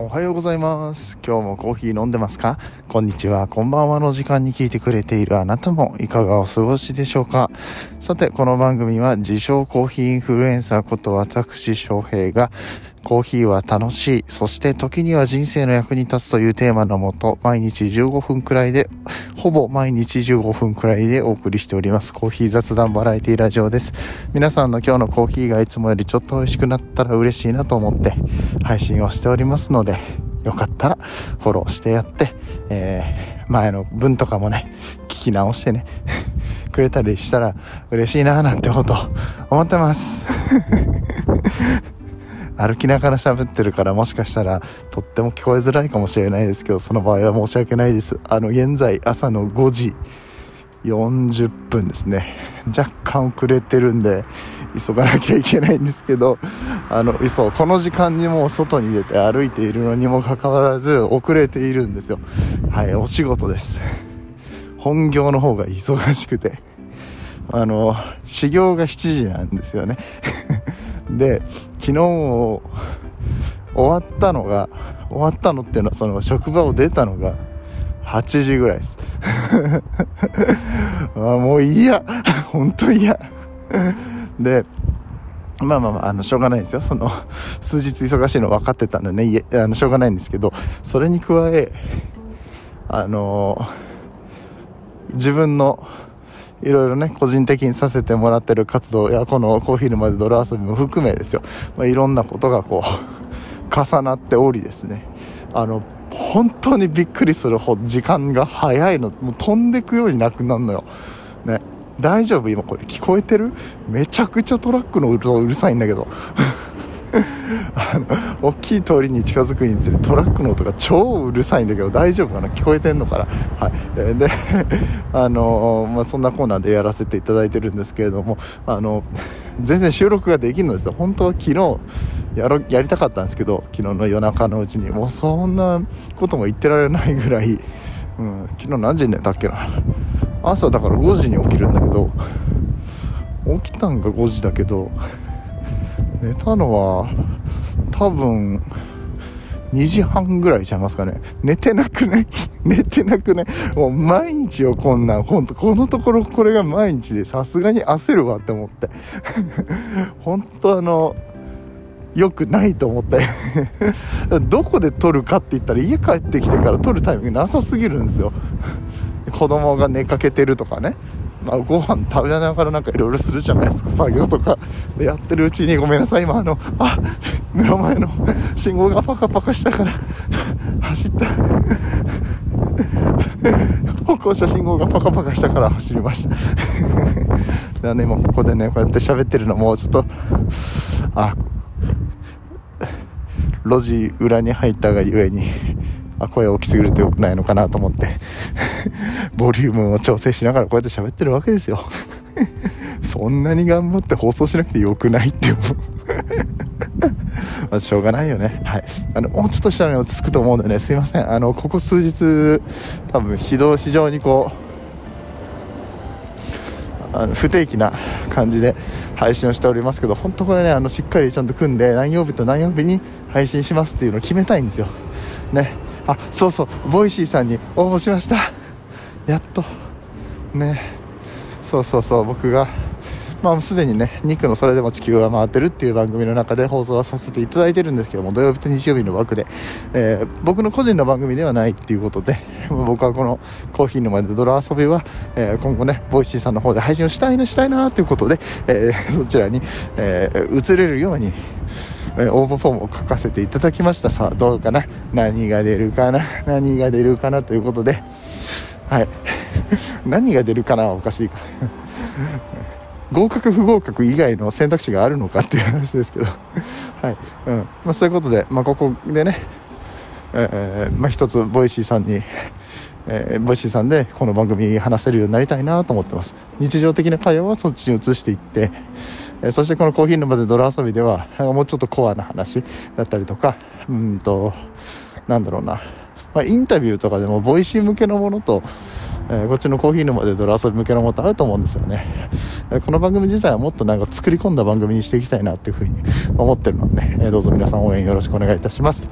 おはようございます。今日もコーヒー飲んでますか？こんにちは、こんばんはの時間に聞いてくれているあなたもいかがお過ごしでしょうか？さて、この番組は自称コーヒーインフルエンサーこと私翔平がコーヒーは楽しい、そして時には人生の役に立つというテーマのもと、毎日15分くらいで、ほぼ毎日15分くらいでお送りしております。コーヒー雑談バラエティラジオです。皆さんの今日のコーヒーがいつもよりちょっと美味しくなったら嬉しいなと思って配信をしておりますので、よかったらフォローしてやって、えー、前の文とかもね、聞き直してね、くれたりしたら嬉しいななんてこと思ってます。歩きながら喋ってるからもしかしたらとっても聞こえづらいかもしれないですけどその場合は申し訳ないです。あの現在朝の5時40分ですね。若干遅れてるんで急がなきゃいけないんですけどあのそうこの時間にもう外に出て歩いているのにもかかわらず遅れているんですよ。はいお仕事です。本業の方が忙しくて。あの始業が7時なんですよね。で昨日終わったのが終わったのっていうのはその職場を出たのが8時ぐらいです。あもういいや。本当嫌。でまあまあまあ、あの、しょうがないですよ。その、数日忙しいの分かってたんでね、い、あの、しょうがないんですけど、それに加え、あの自分の、いろいろね、個人的にさせてもらってる活動や、このコーヒー沼で泥遊びも含めですよ。まあ、いろんなことがこう、重なっておりですね。あの、本当にびっくりするほど時間が早いの、もう飛んでくようになくなるのよ。ね。大丈夫？今これ聞こえてる？めちゃくちゃトラックの音うるさいんだけど。あの大きい通りに近づくにつれトラックの音が超うるさいんだけど大丈夫かな？聞こえてんのかな？はい。で あのまあ、そんなコーナーでやらせていただいてるんですけれどもあの全然収録ができるのですよ。本当は昨日やろやりたかったんですけど昨日の夜中のうちに。もうそんなことも言ってられないぐらい、うん、昨日何時に寝たっけな？朝だから5時に起きるんだけど起きたんが5時だけど寝たのは多分2時半ぐらいちゃいますかね。寝てなくない？寝てなくない？もう毎日よこんなん。ほんとこのところこれが毎日でさすがに焦るわって思って。本当あの良くないと思って。どこで撮るかって言ったら家帰ってきてから撮るタイミングなさすぎるんですよ。子供が寝かけてるとかね。まあ、ご飯食べながらなんかいろいろするじゃないですか。作業とかでやってるうちにごめんなさい。今あのあ目の前の信号がパカパカしたから 走った。歩行者信号がパカパカしたから走りました。だね今ここでねこうやって喋ってるのもうちょっとあ路地裏に入ったがゆえにあ声大きすぎると良くないのかなと思って。ボリュームを調整しながらこうやって喋ってるわけですよ。そんなに頑張って放送しなくてよくないって思う。ましょうがないよね。はい。あのもうちょっとしたらね落ち着くと思うんでね。すいません。あのここ数日多分非常非常にこうあの不定期な感じで配信をしておりますけど本当これねあのしっかりちゃんと組んで何曜日と何曜日に配信しますっていうのを決めたいんですよ。ね。あそうそう。 Voicy さんに応募しました。やっと。ね。そうそうそう。僕がまあすでにねニックのそれでも地球が回ってるっていう番組の中で放送はさせていただいてるんですけども土曜日と日曜日の枠で、えー僕の個人の番組ではないっていうことで 僕はこのコーヒーの前で泥遊びは、えー今後ね Voicy さんの方で配信をしたいなしたいなということで、えーそちらに、えー移れるようにえ応募フォームを書かせていただきました。さあどうかな？何が出るかな？何が出るかなということで。はい。何が出るかな？おかしいか。合格不合格以外の選択肢があるのかっていう話ですけど。はい、うん。まあ、そういうことで、まあ、ここでね、えーまあ、一つ Voicy さんにえー Voicy さんでこの番組話せるようになりたいなと思ってます。日常的な会話はそっちに移していって、えそしてこのコーヒーの場で泥遊びではもうちょっとコアな話だったりとかうんとなんだろうな、まあ、インタビューとかでも Voicy 向けのものと、えーこっちのコーヒーの場で泥遊び向けのもとあると思うんですよね、この番組自体はもっとなんか作り込んだ番組にしていきたいなっていうふうに思ってるのでね、えどうぞ皆さん応援よろしくお願いいたします。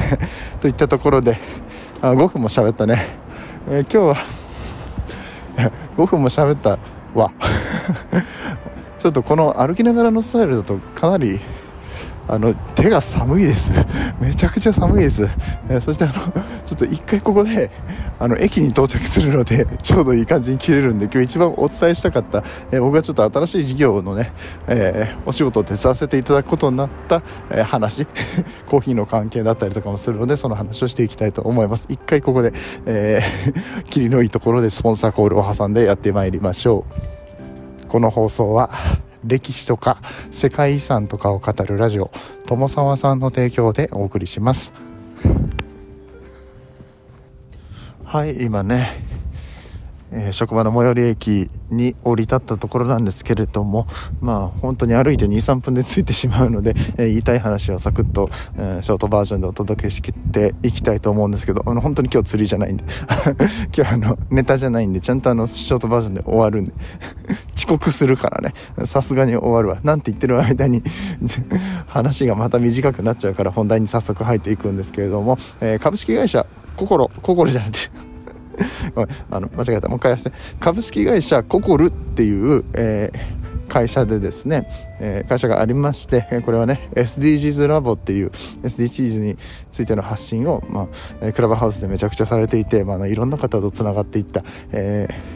といったところで、あ5分も喋ったね。えー、今日は 5分も喋ったわ。ちょっとこの歩きながらのスタイルだとかなりあの手が寒いです。めちゃくちゃ寒いです、えー、そしてあの ちょっと一回ここであの駅に到着するので ちょうどいい感じに切れるんで今日一番お伝えしたかった、えー、僕がちょっと新しい事業のね、えー、お仕事を手伝わせていただくことになった、え話。コーヒーの関係だったりとかもするのでその話をしていきたいと思います。一回ここで、えー、霧のいいところでスポンサーコールを挟んでやってまいりましょう。この放送は歴史とか世界遺産とかを語るラジオ友沢さんの提供でお送りします。はい今ねえー、職場の最寄り駅に降り立ったところなんですけれども、まあ、本当に歩いて2、3分で着いてしまうので、えー、言いたい話をサクッと、えー、ショートバージョンでお届けしきっていきたいと思うんですけど、あの、本当に今日釣りじゃないんで、今日あの、ネタじゃないんで、ちゃんとあの、ショートバージョンで終わるんで、遅刻するからね、さすがに終わるわ。なんて言ってる間に 話がまた短くなっちゃうから本題に早速入っていくんですけれども、え株式会社、心、心じゃなくて あの、間違えた。もう一回やらせて。株式会社ココルっていう、えー、会社でですね、えー、会社がありまして、これはね、SDGs ラボっていう SDGs についての発信を、まあ、クラブハウスでめちゃくちゃされていて、まあ、いろんな方と繋がっていった、えー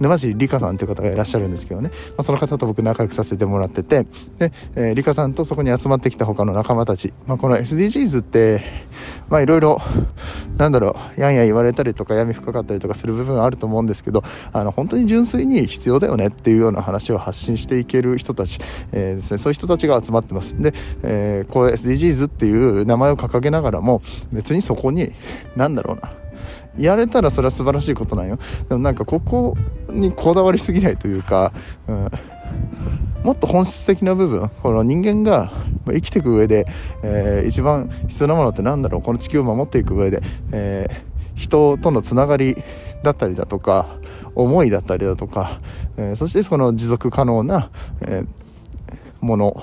沼尻理香さんという方がいらっしゃるんですけどね、まあ、その方と僕仲良くさせてもらってて、で、えー、理香さんとそこに集まってきた他の仲間たち、まあ、この SDGs って、まあいろいろ、なんだろう、やんや言われたりとか闇深かったりとかする部分はあると思うんですけど、あの、本当に純粋に必要だよねっていうような話を発信していける人たち、えー、ですね、そういう人たちが集まってます。で、えー、こう SDGs っていう名前を掲げながらも、別にそこに、なんだろうな、やれたらそれは素晴らしいことなんよ。でもなんかここにこだわりすぎないというか、うん、もっと本質的な部分この人間が生きていく上で、えー、一番必要なものって何だろう。この地球を守っていく上で、えー、人とのつながりだったりだとか思いだったりだとか、えー、そしてその持続可能な、えもの。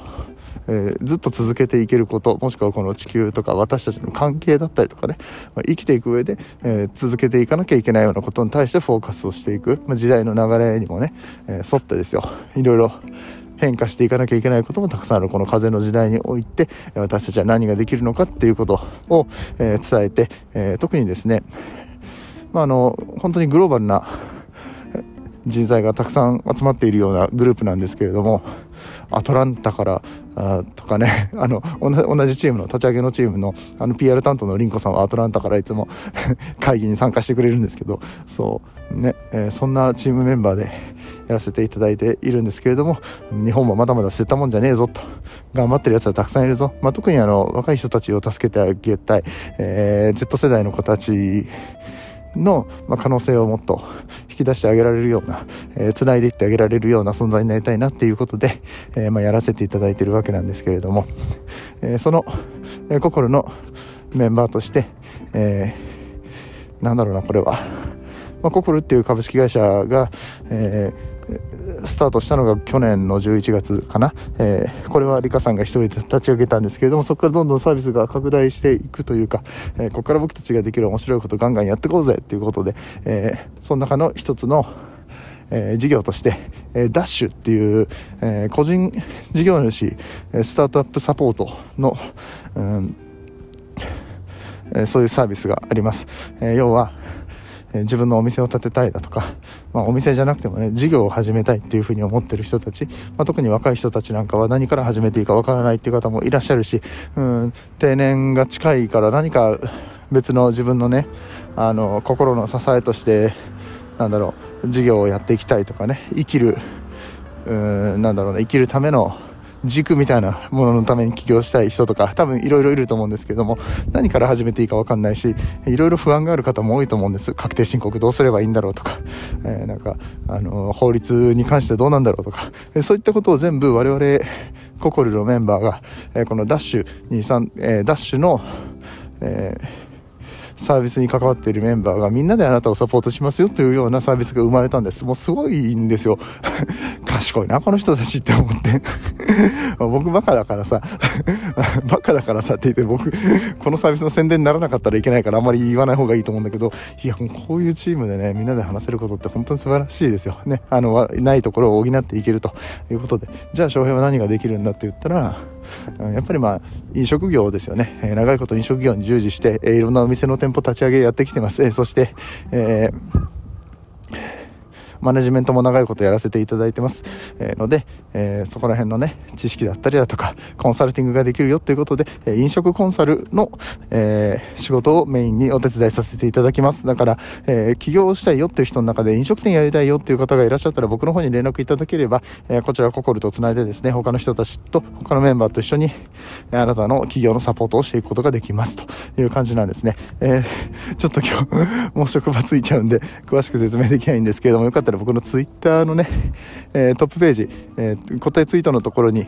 えー、ずっと続けていけること、もしくはこの地球とか私たちの関係だったりとかね、まあ、生きていく上で、えー、続けていかなきゃいけないようなことに対してフォーカスをしていく、まあ、時代の流れにもね、え、沿ってですよ、いろいろ変化していかなきゃいけないこともたくさんある。この風の時代において私たちは何ができるのかっていうことを、え伝えて、え特にですね、まあ、あの本当にグローバルな人材がたくさん集まっているようなグループなんですけれどもアトランタからあとかね あの同じチームの立ち上げのチームのあの PR 担当のリンコさんはアトランタからいつも 会議に参加してくれるんですけどそうね、えー、そんなチームメンバーで やらせていただいているんですけれども日本もまだまだ捨てたもんじゃねえぞと。頑張ってるやつはたくさんいるぞ、まあ、特にあの若い人たちを助けてあげたい、えー、Z 世代の子たちの、ま、可能性をもっと引き出してあげられるような、えー、繋いでいってあげられるような存在になりたいなっていうことで、えー、ま、やらせていただいてるわけなんですけれども、え、その、えー、心のメンバーとして、えー、なんだろうな、これは。まあ、ココルっていう株式会社が、えースタートしたのが去年の11月かな、えー、これはリカさんが一人で立ち上げたんですけれどもそこからどんどんサービスが拡大していくというか、えー、ここから僕たちができる面白いことガンガンやっていこうぜっていうことで、えー、その中の一つのえー、事業として、えー、ダッシュっていう、えー、個人事業主、スタートアップサポートの、うんえー、そういうサービスがあります。えー、要は、自分のお店を建てたいだとか、まあ、お店じゃなくてもね、事業を始めたいっていうふうに思ってる人たち、まあ、特に若い人たちなんかは何から始めていいかわからないっていう方もいらっしゃるし、うん、定年が近いから何か別の自分のね、あの、心の支えとして、なんだろう、事業をやっていきたいとかね、生きる、うん、なんだろうね、生きるための軸みたいなもののために起業したい人とか多分いろいろいると思うんですけども何から始めていいか分かんないしいろいろ不安がある方も多いと思うんです。確定申告どうすればいいんだろうとか、えー、なんかあの法律に関してどうなんだろうとか、えそういったことを全部我々ココリのメンバーが、えこのダッシュ23、え、ダッシュの、えーサービスに関わっているメンバーがみんなであなたをサポートしますよというようなサービスが生まれたんです。もうすごいんですよ。賢いな、この人たちって思って 僕バカだからさ バカだからさって言って僕、このサービスの宣伝にならなかったらいけないからあんまり言わない方がいいと思うんだけど、いや、もうこういうチームでね、みんなで話せることって本当に素晴らしいですよ。ね。あの、ないところを補っていけるということで、じゃあ翔平は何ができるんだって言ったら、やっぱりまあ、飲食業ですよね。え、長いこと飲食業に従事して、え、いろんなお店の店舗立ち上げやってきてます。え、そして、えーマネジメントも長いことやらせていただいてます、え、ので、え、そこら辺のね知識だったりだとかコンサルティングができるよということで、え飲食コンサルの、え、仕事をメインにお手伝いさせていただきます。だから、え起業したいよっていう人の中で飲食店やりたいよっていう方がいらっしゃったら僕の方に連絡いただければ、えこちらココルとつないでですね他の人たちと他のメンバーと一緒にあなたの企業のサポートをしていくことができます。という感じなんですね、えちょっと今日もう職場ついちゃうんで詳しく説明できないんですけれどもよかったら僕のツイッターのね、えー、トップページ、えー、固定ツイートのところに、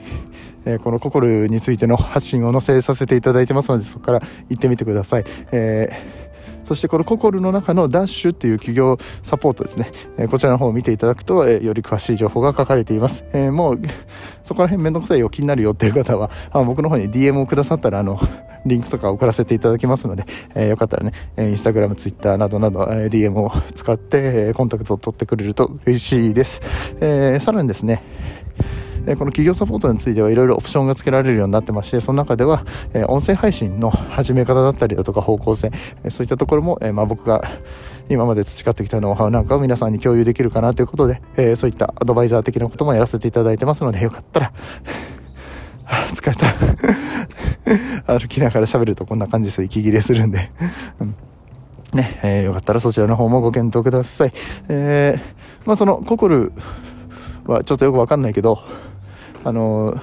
えー、このココルについての発信を載せさせていただいてますので、そこから行ってみてください。えーそしてこのココルの中のダッシュっていう企業サポートですね、え、こちらの方を見ていただくと、え、より詳しい情報が書かれています。え、もう、そこら辺めんどくさいよ、気になるよっていう方は、あ僕の方に DM をくださったら、あの、リンクとか送らせていただきますので、えよかったらね、インスタグラム、ツイッターなどなど、え DM を使って、えコンタクトを取ってくれると嬉しいです。えさらにですね、えこの企業サポートについてはいろいろオプションが付けられるようになってまして、その中では、え音声配信の始め方だったりだとか方向性、えそういったところも、えまあ、僕が今まで培ってきたノウハウなんかを皆さんに共有できるかなということで、えそういったアドバイザー的なこともやらせていただいてますので、よかったら 疲れた。歩きながら喋るとこんな感じです。息切れするんで。うん。ね、えー、よかったらそちらの方もご検討ください。えー、まあその、ココルはちょっとよくわかんないけど、あの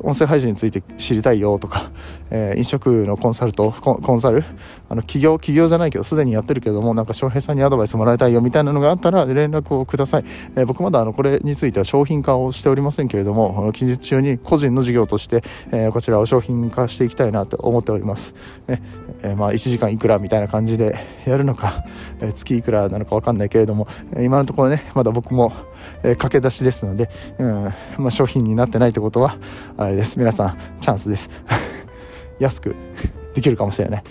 音声配信について知りたいよとか、えー、飲食のコンサルトコンサル？あの企業企業じゃないけどすでにやってるけどもなんか翔平さんにアドバイスもらいたいよみたいなのがあったら連絡をください、えー、僕まだあのこれについては商品化をしておりませんけれども近日中に個人の事業として、えー、こちらを商品化していきたいなと思っております、ね。えまあ1時間いくらみたいな感じでやるのか、え月いくらなのか分かんないけれども今のところねまだ僕も、え駆け出しですので、うんまあ、商品になってないってことはあれです。皆さんチャンスです。安く できるかもしれない。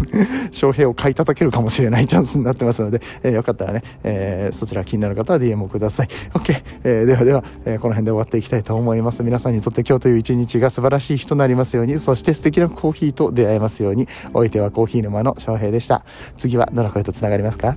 翔平を買い叩けるかもしれないチャンスになってますので、えー、よかったらね、えー、そちら気になる方は DM をください。OK、えー、ではでは、えこの辺で終わっていきたいと思います。皆さんにとって今日という一日が素晴らしい日となりますようにそして素敵なコーヒーと出会えますようにお相手はコーヒー沼の翔平でした。次はどの声とつながりますか？